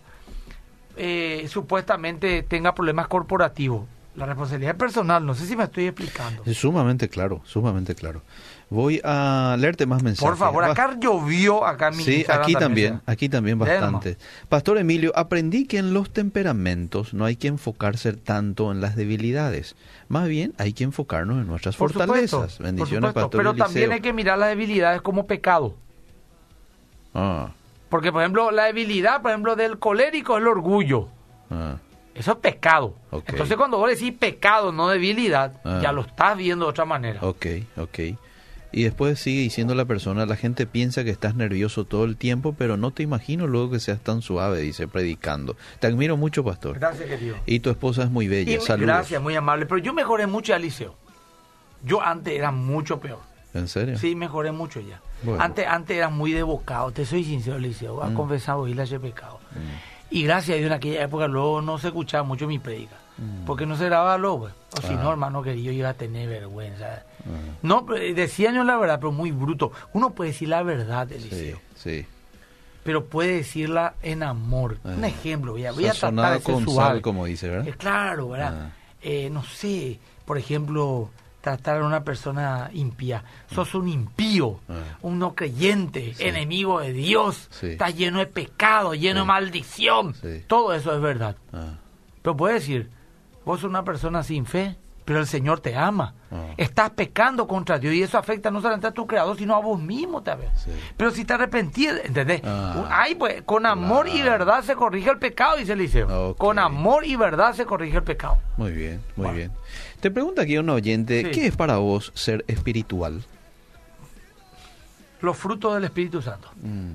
eh, supuestamente tenga problemas corporativos. La responsabilidad es personal, no sé si me estoy explicando. Es sumamente claro, sumamente claro. Voy a leerte más mensajes. Por favor, acá llovió acá en mi Sí, aquí también, aquí también bastante. Pastor Emilio, aprendí que en los temperamentos no hay que enfocarse tanto en las debilidades. Más bien hay que enfocarnos en nuestras Por fortalezas. supuesto, por Bendiciones, supuesto, Pastor pero Eliseo. también hay que mirar las debilidades como pecado. Ah, Porque, por ejemplo, la debilidad, por ejemplo, del colérico es el orgullo. ah, Eso es pecado. Entonces, cuando vos decís pecado, no debilidad, Ah. ya lo estás viendo de otra manera. ok, ok. Y después sigue diciendo la persona, la gente piensa que estás nervioso todo el tiempo, pero no te imagino luego que seas tan suave, dice, predicando. Te admiro mucho, pastor. Gracias, querido. Y tu esposa es muy bella. Y- Saludos. gracias, muy amable. Pero yo mejoré mucho ya, Liceo. Yo antes era mucho peor. ¿En serio? Sí, mejoré mucho ya. Bueno. Antes, antes era muy devocado, te soy sincero, Liceo. Ha Mm. confesado y ese pecado. Y gracias a Dios en aquella época luego no se escuchaba mucho mi predica. Mm. Porque no se grababa luego. pues. O si Ah. no, hermano querido, yo iba a tener vergüenza. Ah, No, eh, decía yo la verdad, pero muy bruto. Uno puede decir la verdad, sí, Eliseo. sí. Pero puede decirla en amor. Un Ah. ejemplo, voy a, voy a tratar de ser con suave. sal, como dice, ¿verdad? Eh, claro, ¿verdad? Ah. Eh, no sé, por ejemplo, tratar a una persona impía. Sos un impío, Ah. un no creyente, Sí. enemigo de Dios, Sí. estás lleno de pecado, lleno Sí. de maldición. Todo eso es verdad. Ah, Pero puede decir, vos sos una persona sin fe, pero el Señor te ama. Ah. Estás pecando contra Dios y eso afecta no solamente a tu creador, sino a vos mismo también. Pero si te arrepentís, ¿entendés? Ay, pues, con amor y verdad se corrige el pecado, dice Eliseo. Ok. Con amor y verdad se corrige el pecado. muy bien, muy Bueno. bien. Te pregunta aquí un oyente, Sí. ¿qué es para vos ser espiritual? Los frutos del Espíritu Santo. Mm.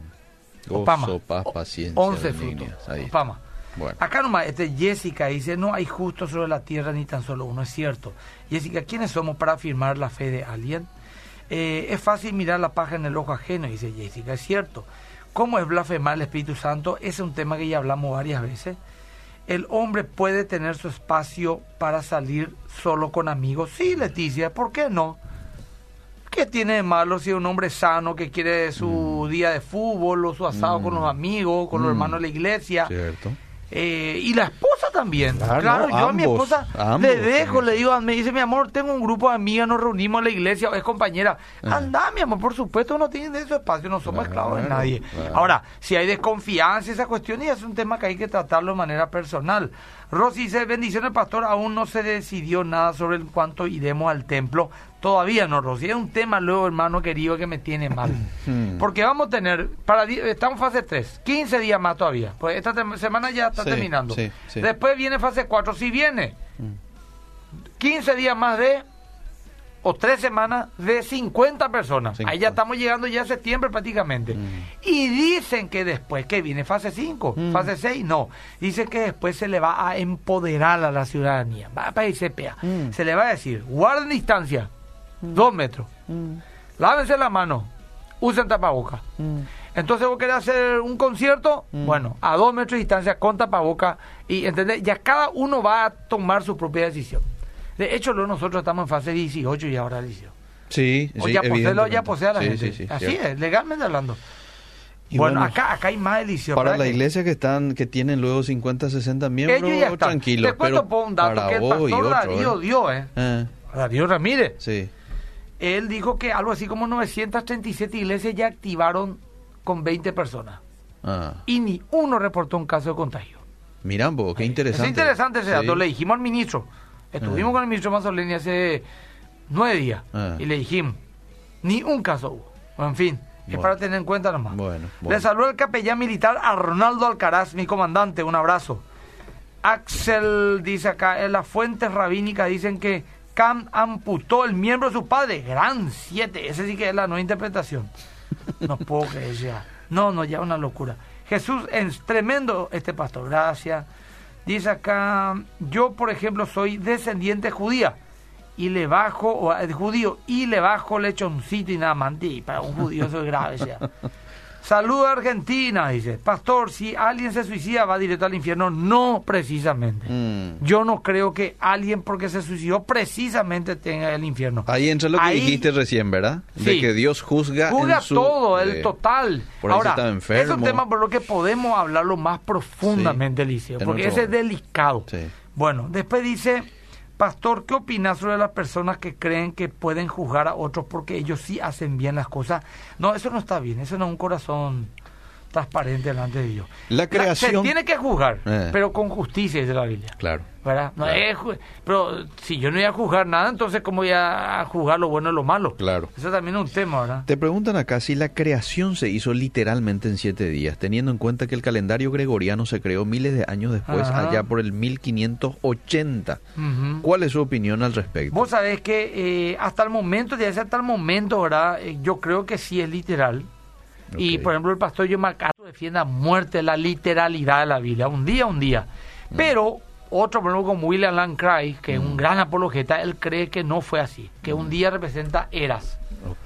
Opama. Gozo, paz, paciencia, 11 frutos. Opama. Bueno. Acá nomás, este Jessica dice, no hay justo sobre la tierra ni tan solo uno, es cierto. Jessica, ¿quiénes somos para afirmar la fe de alguien? Eh, es fácil mirar la paja en el ojo ajeno, dice Jessica, es cierto. ¿Cómo es blasfemar el Espíritu Santo? Ese es un tema que ya hablamos varias veces. El hombre puede tener su espacio para salir solo con amigos. Sí, Leticia, ¿por qué no? ¿Qué tiene de malo si es un hombre sano que quiere su día de fútbol o su asado Mm. con los amigos, con los Mm. hermanos de la iglesia? Cierto. Eh, y la esposa también. Claro, Claro, yo a mi esposa ambos le dejo, le digo, me dice mi amor, tengo un grupo de amigas, nos reunimos en la iglesia, es compañera. Ah. Anda, mi amor, por supuesto, uno tiene de su espacio, no somos Claro, esclavos de nadie. Ahora, si hay desconfianza, esa cuestión, y es un tema que hay que tratarlo de manera personal. Rosy dice, bendiciones, pastor, aún no se decidió nada sobre el cuánto iremos al templo. Todavía no, Rosy. Es un tema luego, hermano querido, que me tiene mal. *laughs* Hmm. Porque vamos a tener, para estamos en fase 3, 15 días más todavía. Pues esta semana ya está Sí, terminando. sí, sí. Después viene fase 4, si viene Mm. 15 días más de o tres semanas de 50 personas. Ahí ya 50. estamos llegando ya a septiembre prácticamente. Mm. Y dicen que después, que viene fase 5, Mm. fase 6, no. Dicen que después se le va a empoderar a la ciudadanía. Va para pea. Mm. Se le va a decir, guarden distancia, dos metros, lávense la mano, usen tapaboca. Entonces vos querés hacer un concierto, Mm. bueno, a dos metros de distancia con tapaboca y entendés, ya cada uno va a tomar su propia decisión. De hecho, lo nosotros estamos en fase 18 y ahora 18. Sí, O sí, ya posee, ya posee a la Sí, gente. sí, sí, Así cierto. es, legalmente hablando. Y bueno, bueno, acá, acá hay más edición. Para ¿verdad la que- iglesia que están que tienen luego 50, 60 miembros, Ellos ya están. tranquilos, Te cuento pero un dato para que el vos y pastor otro, Darío ¿eh? dio, ¿eh? Eh, Darío Ramírez. sí. Él dijo que algo así como 937 iglesias ya activaron con 20 personas. Ah, Y ni uno reportó un caso de contagio. vos, qué interesante. Es interesante ese Sí. dato. Le dijimos al ministro. Estuvimos Ah. con el ministro Mazzoleni hace nueve días. Ah. Y le dijimos, ni un caso hubo. En fin, es para tener en cuenta nomás. Bueno, Le saludó el capellán militar a Ronaldo Alcaraz, mi comandante. Un abrazo. Axel dice acá, en las fuentes rabínicas dicen que Cam amputó el miembro de su padre. Gran 7. Ese sí que es la nueva interpretación. No puedo creer ya. No, no, ya una locura. Jesús es tremendo este pastor. Gracias. Dice acá, yo por ejemplo soy descendiente judía y le bajo, o eh, judío, y le bajo lechoncito y nada más. Para un judío eso es grave ya. Saludo a Argentina, dice. Pastor, si alguien se suicida va directo al infierno. No precisamente. Mm. Yo no creo que alguien porque se suicidó precisamente tenga el infierno. Ahí entra lo que Ahí- dijiste recién, ¿verdad? De Sí. que Dios juzga, Juzga en su, todo, el eh, total. por Ahora, se está enfermo. es un tema por lo que podemos hablarlo más profundamente, Sí, Liceo, porque ese es delicado. Sí. Bueno, después dice, Pastor, ¿qué opinas sobre las personas que creen que pueden juzgar a otros porque ellos sí hacen bien las cosas? No, eso no está bien, eso no es un corazón transparente delante de Dios. La creación- se tiene que juzgar, Eh. pero con justicia, dice la Biblia. Claro. ¿verdad? No Claro. es ju- pero si yo no voy a juzgar nada, entonces ¿cómo voy a juzgar lo bueno y lo malo? Claro. Eso también es un tema, ¿verdad? Te preguntan acá si la creación se hizo literalmente en siete días, teniendo en cuenta que el calendario gregoriano se creó miles de años después, Ajá. allá por el 1580. Ujú. ¿Cuál es su opinión al respecto? Vos sabés que eh, hasta el momento, ya hasta el momento, ¿verdad? Eh, yo creo que sí es literal. Y por ejemplo, el pastor John MacArthur defiende a muerte la literalidad de la Biblia, un día, un día. Mm. Pero otro, por ejemplo, como William Lane Craig, que es un gran apologeta, él cree que no fue así, que un día representa eras.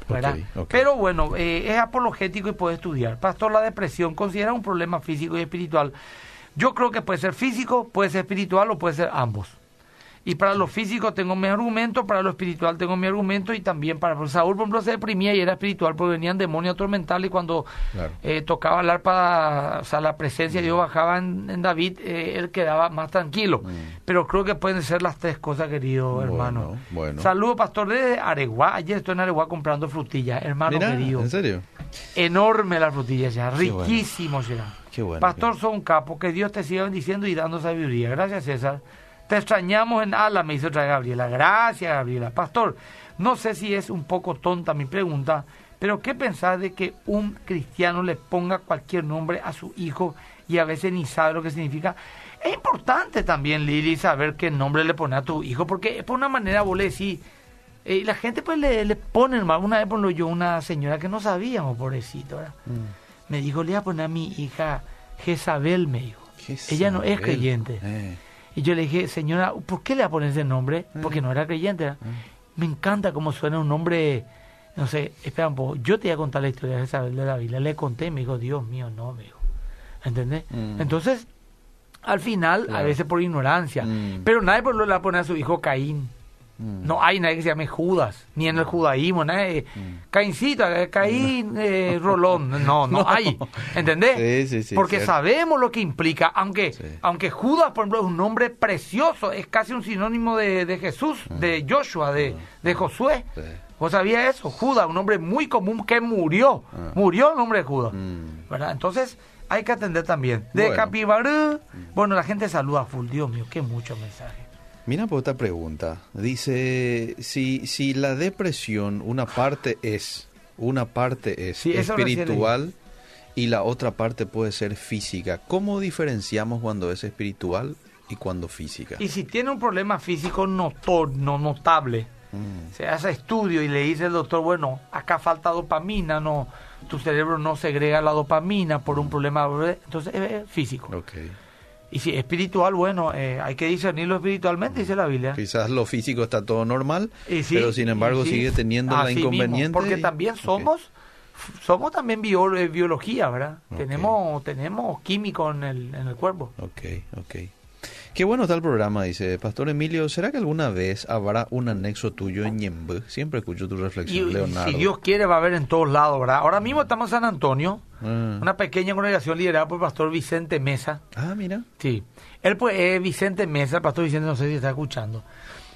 Mm. Pero bueno, eh, es apologético y puede estudiar. Pastor, la depresión considera un problema físico y espiritual. Yo creo que puede ser físico, puede ser espiritual o puede ser ambos. Y para lo físico tengo mi argumento, para lo espiritual tengo mi argumento y también para pues, Saúl, por ejemplo, se deprimía y era espiritual porque venían demonios atormentales y cuando Claro. eh, tocaba el arpa, o sea, la presencia de Dios bajaba en, en David, eh, él quedaba más tranquilo. Pero creo que pueden ser las tres cosas, querido Bueno, hermano. bueno. Saludos, pastor, desde Areguá. Ayer estoy en Areguá comprando frutillas, hermano Mirá, querido. ¿en serio? Enorme la frutilla ya, bueno. riquísimo. Qué bueno, Pastor, qué son un capo, que Dios te siga bendiciendo y dando sabiduría. Gracias, César. Te extrañamos en ala, me hizo otra vez Gabriela. Gracias, Gabriela. Pastor, no sé si es un poco tonta mi pregunta, pero ¿qué pensás de que un cristiano le ponga cualquier nombre a su hijo y a veces ni sabe lo que significa? Es importante también, Lili, saber qué nombre le pone a tu hijo, porque por una manera vos le decís, eh, y la gente pues le, le pone, hermano. una vez por yo una señora que no sabíamos, pobrecito, ¿verdad? Mm. me dijo, le voy a poner a mi hija Jezabel, me dijo. Ella no es creyente. Eh, Y yo le dije, señora, ¿por qué le poner ese nombre? Porque no era creyente. ¿verdad? Me encanta cómo suena un nombre, no sé, espera un poco, yo te voy a contar la historia de Jezabel de la Biblia. Le conté y me dijo, Dios mío, no, me dijo. ¿Entendés? Mm. Entonces, al final, a veces por ignorancia, Mm. pero nadie por lo le va a poner a su hijo Caín. Mm. No hay nadie que se llame Judas, ni en el judaísmo, nadie. Caíncito, eh, Caín, eh, Rolón. No, no, *laughs* No. hay. ¿Entendés? Sí, sí, sí, Porque cierto. sabemos lo que implica, aunque, aunque Judas, por ejemplo, es un nombre precioso, es casi un sinónimo de, de Jesús, de Joshua, de, de Josué. ¿Vos sabías eso? Judas, un nombre muy común que murió. Ah. Murió el nombre de Judas. Mm. ¿verdad? Entonces, hay que atender también. De Bueno. Capibarú, bueno, la gente saluda full. Dios mío, qué mucho mensaje. Mira por esta pregunta. Dice, si, si la depresión una parte es, una parte es Sí, espiritual y la otra parte puede ser física, ¿cómo diferenciamos cuando es espiritual y cuando física? Y si tiene un problema físico notor, no notable, Mm. Se hace estudio y le dice el doctor, bueno, acá falta dopamina, no, tu cerebro no segrega la dopamina por un problema, entonces es físico. Ok. Y si espiritual, bueno, eh, hay que discernirlo espiritualmente, dice la Biblia. Quizás lo físico está todo normal, sí, pero sin embargo sí. sigue teniendo la mismo, inconveniente. porque y- también somos somos también bio- eh, biología, ¿verdad? Tenemos tenemos químico en el, en el cuerpo. Ok, ok. Qué bueno está el programa, dice Pastor Emilio. ¿Será que alguna vez habrá un anexo tuyo en Ñembe? Siempre escucho tu reflexión, y Leonardo. si Dios quiere va a haber en todos lados, ¿verdad? Ahora mismo estamos en San Antonio, Ah. una pequeña congregación liderada por el pastor Vicente Mesa. Ah, mira. Sí. Él pues es Vicente Mesa, el pastor Vicente, no sé si está escuchando.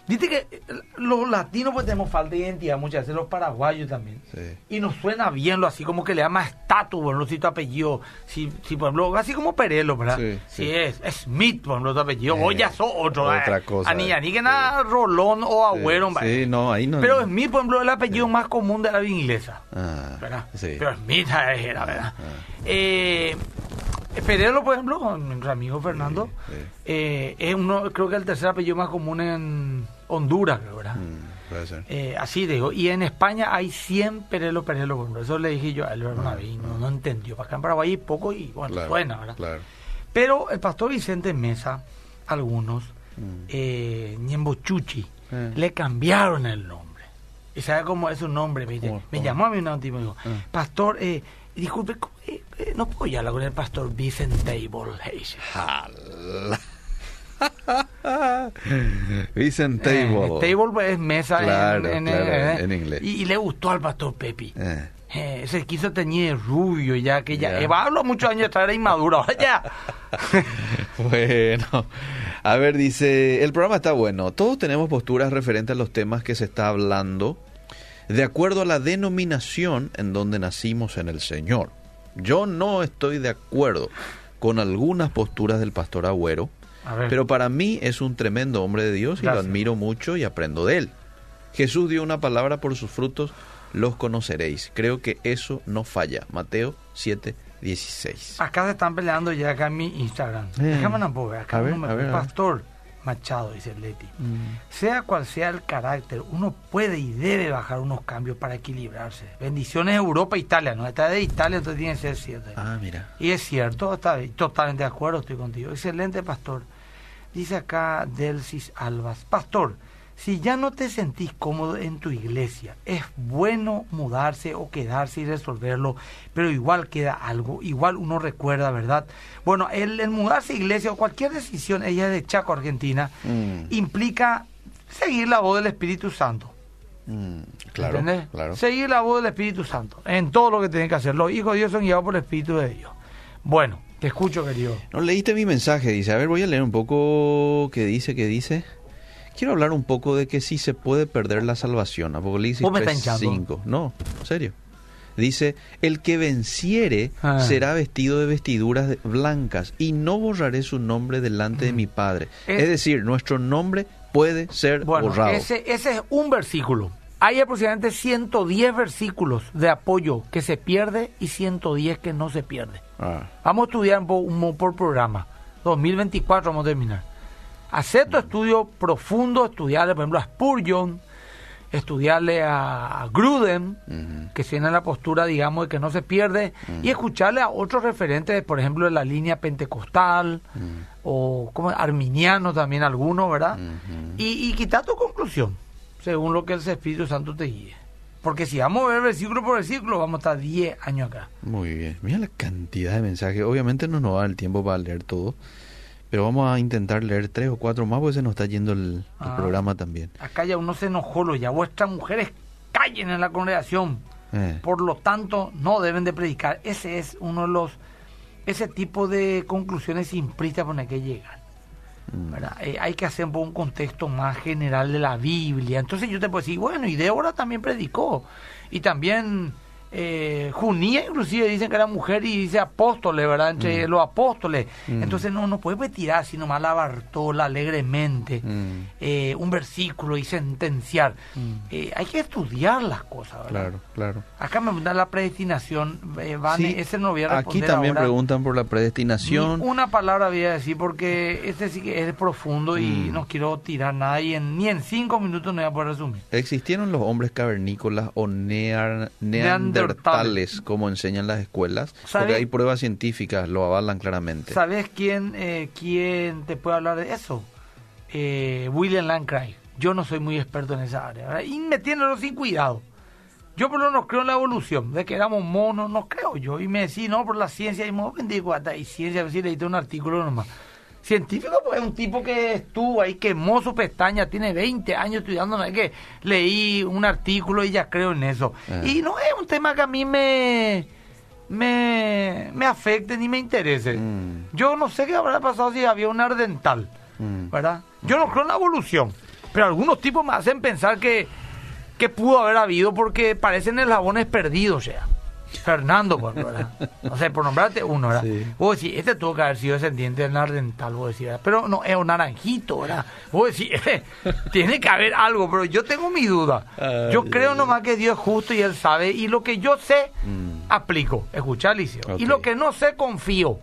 Dice que eh, los latinos pues tenemos falta de identidad muchas veces, los paraguayos también. Sí. Y nos suena bien lo así como que le da más estatus, por ejemplo, si tu apellido, si, si por ejemplo, así como Perelo, ¿verdad? Sí, Si sí. es, Smith, por ejemplo, tu apellido, Eh, o ya sos otro. otra eh. cosa, Ani, eh. ani que nada, Rolón o Agüero, Sí, no, ahí no. Pero Smith, por ejemplo, es el apellido más común de la vida inglesa. Ah, ¿verdad? sí. Pero Smith *laughs* era, ¿verdad? Ah. Eh, Perelo, por ejemplo, con nuestro amigo Fernando, Sí, sí. eh, es uno, creo que el tercer apellido más común en Honduras, creo, ¿verdad? Mm, puede ser. Eh, así digo, y en España hay 100 Perelo Perelo, por ejemplo. eso le dije yo a él una vez y no, no entendió. Para acá en Paraguay hay poco y bueno, Claro, suena, ¿verdad? Claro. Pero el pastor Vicente Mesa, algunos, Mm. eh, Ñembochuchi, Eh. le cambiaron el nombre. ¿Y sabe cómo es su nombre? Me, dice- ¿Cómo? me ¿Cómo? llamó a mí un tipo y dijo, Ah. pastor, eh, disculpe, ¿cómo, eh, eh, no puedo ya hablar con el pastor Vicente Hayes. Jala. *laughs* Vicent Eh, Table. table es mesa en- Claro, en, claro, eh, en inglés. Y, y le gustó al pastor Pepi. Eh. Eh, se quiso teñir rubio ya que ya habló muchos años atrás era inmaduro *laughs* ya *laughs* Bueno, a ver, dice, el programa está bueno. Todos tenemos posturas referentes a los temas que se está hablando de acuerdo a la denominación en donde nacimos en el Señor. Yo no estoy de acuerdo con algunas posturas del pastor Agüero, pero para mí es un tremendo hombre de Dios y lo admiro mucho y aprendo de él. Jesús dio una palabra por sus frutos, los conoceréis. Creo que eso no falla. Mateo 7, 16. acá se están peleando ya acá en mi Instagram Eh. déjame una poco, acá A ver, uno me- a ver, a ver. Machado dice Leti sea cual sea el carácter uno puede y debe bajar unos cambios para equilibrarse bendiciones Europa Italia no está de Italia entonces tiene que ser cierto Ah, mira. Y es cierto, está totalmente de acuerdo, estoy contigo. Excelente, pastor. Dice acá Delcis Albas, pastor, si ya no te sentís cómodo en tu iglesia, es bueno mudarse o quedarse y resolverlo, pero igual queda algo, igual uno recuerda, ¿verdad? Bueno, el, el mudarse a iglesia o cualquier decisión, ella es de Chaco, Argentina, Mm. implica seguir la voz del Espíritu Santo. Mm, claro, ¿Entendés? claro. Seguir la voz del Espíritu Santo en todo lo que tienen que hacer. Los hijos de Dios son guiados por el Espíritu de Dios. Bueno, te escucho, querido. No leíste mi mensaje, dice. A ver, voy a leer un poco qué dice, qué dice. Quiero hablar un poco de que sí se puede perder la salvación. Apocalipsis Vos me estás 3, hinchando. 5. No, en serio. Dice, el que venciere Ah. será vestido de vestiduras blancas y no borraré su nombre delante de mi Padre. Es- Es, decir, nuestro nombre puede ser Bueno, borrado. ese, ese es un versículo. Hay aproximadamente 110 versículos de apoyo que se pierde y 110 que no se pierde. Ah, Vamos a estudiar un un- por programa. 2024 vamos a terminar. Hacer tu estudio profundo, estudiarle, por ejemplo, a Spurgeon, estudiarle a Gruden, que tiene la postura, digamos, de que no se pierde, y escucharle a otros referentes, por ejemplo, de la línea pentecostal, o como arminiano también algunos, ¿verdad? Y, y quitar tu conclusión, según lo que el Espíritu Santo te guíe. Porque si vamos a ver versículo por versículo, vamos a estar 10 años acá. Muy bien. Mira la cantidad de mensajes. Obviamente no nos va el tiempo para leer todo. Pero vamos a intentar leer tres o cuatro más porque se nos está yendo el, el Ah. programa también. Acá ya uno se enojó, lo ya vuestras mujeres callen en la congregación. Eh, Por lo tanto, no deben de predicar. Ese es uno de los, ese tipo de conclusiones simplistas por las que llegan. mm. Eh, hay que hacer un contexto más general de la Biblia. Entonces yo te puedo decir, bueno, y Débora también predicó. Y también eh, Junía inclusive dicen que era mujer y dice apóstoles, ¿verdad? Entre Mm. los apóstoles. Entonces no, no puede tirar así nomás la Bartola alegremente Mm. eh, un versículo y sentenciar. Eh, hay que estudiar las cosas, ¿verdad? Claro, claro. Acá me da la predestinación, eh, Vane, Sí, ese no voy a aquí responder también ahora. preguntan por la Ni predestinación. una palabra voy a decir porque este sí que es profundo y Mm. no quiero tirar nada y en- ni en cinco minutos no voy a poder resumir. ¿Existieron los hombres cavernícolas o near- neandertales, como enseñan las escuelas? Porque hay pruebas científicas, lo avalan claramente. ¿Sabes quién, eh, quién te puede hablar de eso? Eh, William Lancry. Yo no soy muy experto en esa área. ¿verdad? Y metiéndolo sin cuidado. Yo por lo menos creo en la evolución, de que éramos monos, no creo yo. Y me decís, no, por la ciencia, y me bendigo, hasta y ciencia, a ver si leíste un artículo nomás. Científico, pues es un tipo que estuvo ahí, quemó su pestaña, tiene 20 años estudiando, no es que leí un artículo y ya creo en eso. Ah. Y no es un tema que a mí me, me, me afecte ni me interese. Mm. Yo no sé qué habrá pasado si había un ardental, Mm. ¿verdad? Yo no creo en la evolución, pero algunos tipos me hacen pensar que, que pudo haber habido porque parecen eslabones perdidos, ya. Fernando, pues, ¿verdad? No sé, por nombrarte uno, ¿verdad? Sí. Vos decís, este tuvo que haber sido descendiente del ardental, vos decís, ¿verdad? Pero no, es un naranjito, ¿verdad? Vos decís, *laughs* tiene que haber algo, pero yo tengo mi duda. Yo creo ay, nomás que Dios es justo y Él sabe, y lo que yo sé, Mm. aplico. Escuchá, Alicia. Y lo que no sé, confío.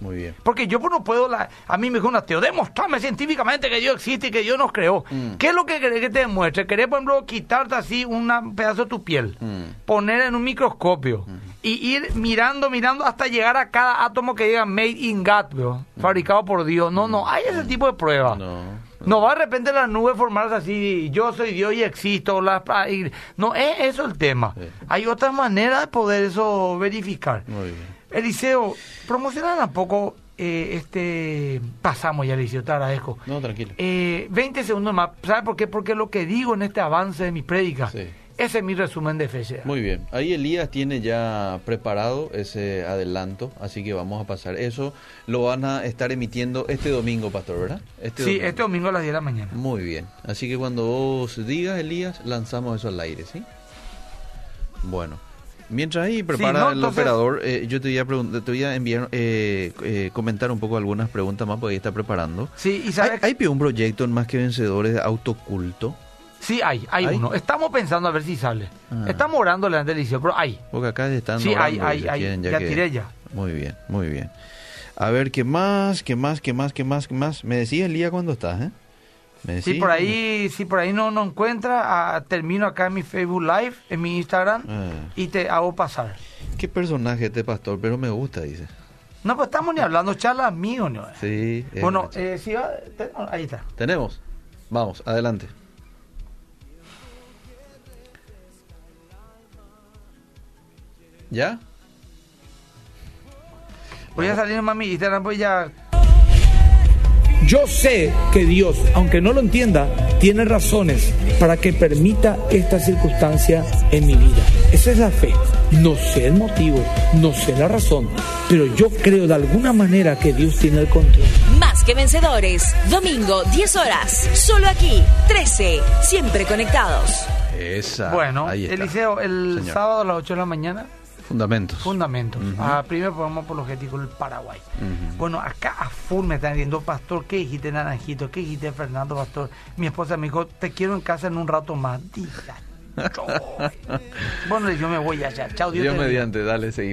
Muy bien. Porque yo pues, no puedo, la- a mí me dijo un ateo, demostrame científicamente que Dios existe y que Dios nos creó. Mm. ¿Qué es lo que querés que te demuestre? ¿Querés, por ejemplo, quitarte así un pedazo de tu piel, Mm. poner en un microscopio y ir mirando, mirando hasta llegar a cada átomo que diga made in God, bro, fabricado por Dios? No, no, hay ese tipo de pruebas. No. No va de repente la nube formarse así, yo soy Dios y existo. La, y- no es eso el tema. Sí. Hay otras maneras de poder eso verificar. Muy bien. Eliseo, promocionan un poco eh, este... Pasamos ya, Eliseo, te agradezco. No, tranquilo. Eh, 20 segundos más. ¿Sabe por qué? Porque lo que digo en este avance de mi prédica, Sí. ese es mi resumen de fe. ya. Muy bien. Ahí Elías tiene ya preparado ese adelanto, así que vamos a pasar. Eso lo van a estar emitiendo este domingo, pastor, ¿verdad? Este sí, domingo. este domingo a las 10 de la mañana. Muy bien. Así que cuando vos digas, Elías, lanzamos eso al aire, ¿sí? Bueno. Mientras ahí prepara no, el entonces- operador, eh, yo te voy a, te voy a enviar, eh, eh, comentar un poco algunas preguntas más porque ahí está preparando. Sí, y ¿Hay, sabes... hay un proyecto en Más que Vencedores de autoculto? Sí, hay, hay, ¿Hay? uno. Estamos pensando a ver si sale. Ah. Estamos orando delante del Eliseo, pero hay. Porque acá están Sí, hay, orando, hay, hay. quieren, Ya que- tiré ya. Muy bien, muy bien. A ver, ¿qué más? ¿Qué más? ¿Qué más? ¿Qué más? ¿Qué más? Me decís, Elías, cuando estás, ¿eh? Me. Si por ahí, si por ahí no, no encuentra, ah, termino acá en mi Facebook Live, en mi Instagram, Ah. y te hago pasar. ¿Qué personaje este pastor? Pero me gusta, dice. No, pues estamos ni hablando charlas mío, ¿no? Sí. Bueno, eh, si va, te- ahí está. Tenemos. Vamos, adelante. ¿Ya? Voy a salir en mi Instagram, pues ya. Yo sé que Dios, aunque no lo entienda, tiene razones para que permita esta circunstancia en mi vida. Esa es la fe. No sé el motivo, no sé la razón, pero yo creo de alguna manera que Dios tiene el control. Más que vencedores. Domingo, 10 horas. Solo aquí. 13. Siempre conectados. Esa. Bueno. Eliseo, el Señor. sábado a las 8 de la mañana, Fundamentos. fundamentos. Ah, primer programa apologético del Paraguay. Bueno, acá a full me están diciendo, Pastor, ¿qué dijiste, Naranjito? ¿Qué dijiste, Fernando, Pastor? Mi esposa me dijo, te quiero en casa en un rato más. Diga, *laughs* yo. bueno, yo me voy allá. Chao, Dios, Dios mediante, dale, seguimos.